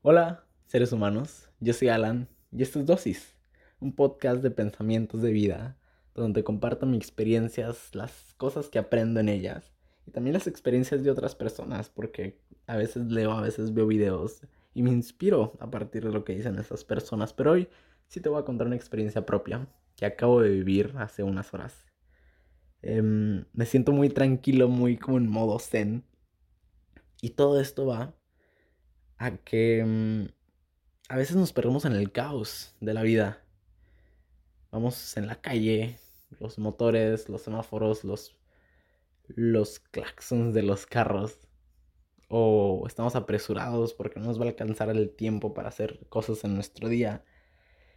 Hola, seres humanos. Yo soy Alan y esto es Dosis, un podcast de pensamientos de vida, donde comparto mis experiencias, las cosas que aprendo en ellas y también las experiencias de otras personas, porque a veces leo, a veces veo videos y me inspiro a partir de lo que dicen esas personas. Pero hoy sí te voy a contar una experiencia propia que acabo de vivir hace unas horas. Em, me siento muy tranquilo, muy como en modo zen. Y todo esto va a que mm, a veces nos perdemos en el caos de la vida. Vamos en la calle, los motores, los semáforos, los, los claxons de los carros. O estamos apresurados porque no nos va a alcanzar el tiempo para hacer cosas en nuestro día.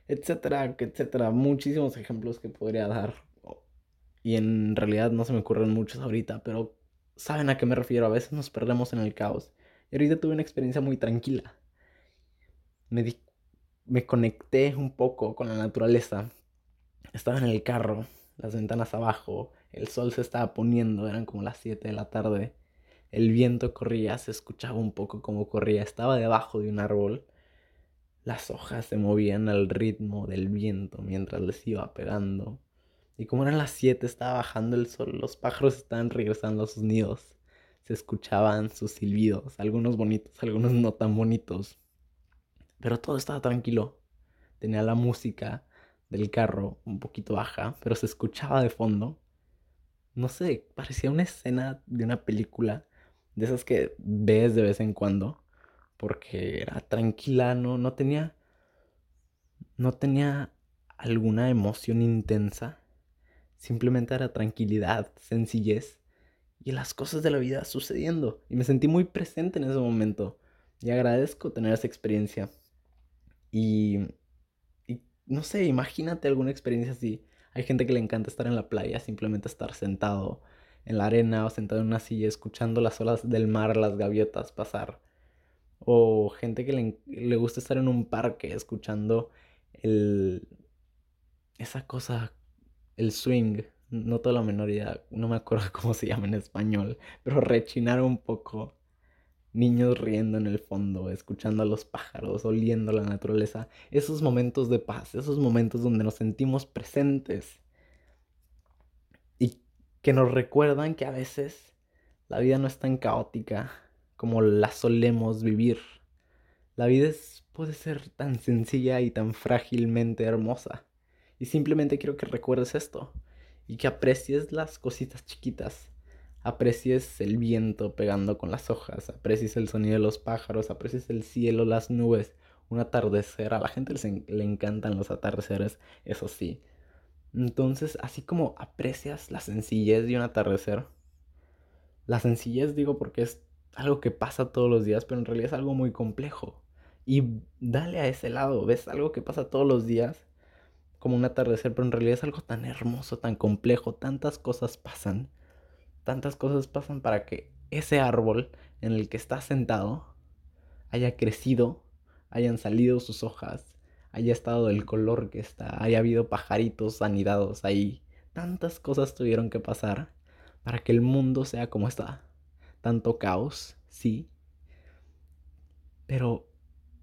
Etcétera, etcétera. Muchísimos ejemplos que podría dar. Y en realidad no se me ocurren muchos ahorita, pero saben a qué me refiero. A veces nos perdemos en el caos. Y ahorita tuve una experiencia muy tranquila. Me, me conecté un poco con la naturaleza. Estaba en el carro, las ventanas abajo, el sol se estaba poniendo, eran como las 7 de la tarde. El viento corría, se escuchaba un poco como corría. Estaba debajo de un árbol. Las hojas se movían al ritmo del viento mientras les iba pegando. Y como eran las 7, estaba bajando el sol, los pájaros estaban regresando a sus nidos se escuchaban sus silbidos, algunos bonitos, algunos no tan bonitos. Pero todo estaba tranquilo. Tenía la música del carro un poquito baja, pero se escuchaba de fondo. No sé, parecía una escena de una película, de esas que ves de vez en cuando, porque era tranquila, no, no tenía, no tenía alguna emoción intensa, simplemente era tranquilidad, sencillez y las cosas de la vida sucediendo. Y me sentí muy presente en ese momento. Y agradezco tener esa experiencia. Y, no sé, imagínate alguna experiencia así. Hay gente que le encanta estar en la playa, simplemente estar sentado en la arena o sentado en una silla escuchando las olas del mar, las gaviotas pasar. O gente que le, le gusta estar en un parque escuchando el... esa cosa, el swing no toda la menor idea, no me acuerdo cómo se llama en español, pero rechinar un poco. Niños riendo en el fondo, escuchando a los pájaros, oliendo la naturaleza. Esos momentos de paz, esos momentos donde nos sentimos presentes. Y que nos recuerdan que a veces la vida no es tan caótica como la solemos vivir. La vida puede ser tan sencilla y tan frágilmente hermosa. Y simplemente quiero que recuerdes esto y que aprecies las cositas chiquitas. Aprecies el viento pegando con las hojas, aprecies el sonido de los pájaros, aprecies el cielo, las nubes, un atardecer. A la gente le encantan los atardeceres, eso sí. Entonces, así como aprecias la sencillez de un atardecer, la sencillez digo porque es algo que pasa todos los días, pero en realidad es algo muy complejo. Y dale a ese lado, ves algo que pasa todos los días como un atardecer, pero en realidad es algo tan hermoso, tan complejo, tantas cosas pasan, tantas cosas pasan para que ese árbol en el que estás sentado haya crecido, hayan salido sus hojas, haya estado del color que está, haya habido pajaritos anidados ahí. Tantas cosas tuvieron que pasar para que el mundo sea como está. Tanto caos, sí. Pero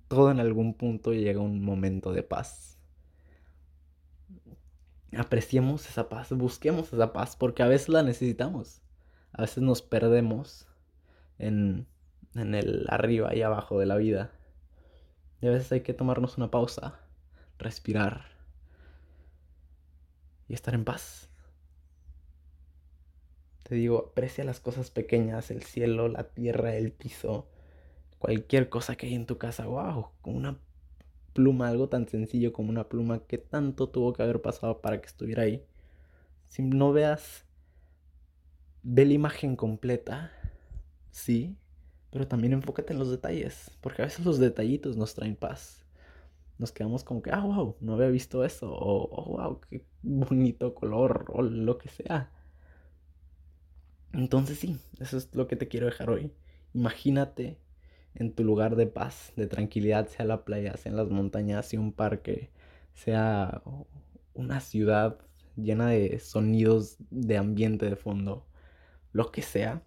todo en algún punto llega un momento de paz apreciemos esa paz, busquemos esa paz, porque a veces la necesitamos. A veces nos perdemos en, en el arriba y abajo de la vida. Y a veces hay que tomarnos una pausa, respirar y estar en paz. Te digo, aprecia las cosas pequeñas, el cielo, la tierra, el piso, cualquier cosa que hay en tu casa. Wow, una pluma, algo tan sencillo como una pluma, que tanto tuvo que haber pasado para que estuviera ahí. Si no veas, ve la imagen completa, sí, pero también enfócate en los detalles, porque a veces los detallitos nos traen paz. Nos quedamos como que, ah, wow, no había visto eso, o oh, wow, qué bonito color, o lo que sea. Entonces sí, eso es lo que te quiero dejar hoy. Imagínate en tu lugar de paz, de tranquilidad, sea la playa, sea en las montañas, sea un parque, sea una ciudad llena de sonidos de ambiente de fondo, lo que sea.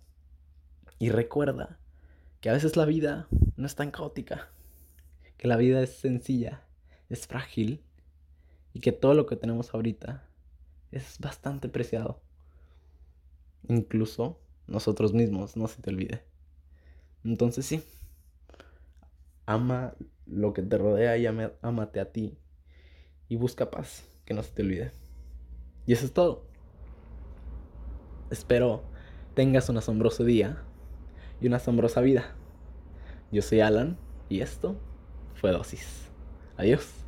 Y recuerda que a veces la vida no es tan caótica. que la vida es sencilla, es frágil y que todo lo que tenemos ahorita es bastante preciado. Incluso nosotros mismos, no se te olvide. Entonces sí, ama lo que te rodea y amate a ti y busca paz, que no se te olvide. Y eso es todo. Espero tengas un asombroso día y una asombrosa vida. Yo soy Alan y esto fue Dosis. Adiós.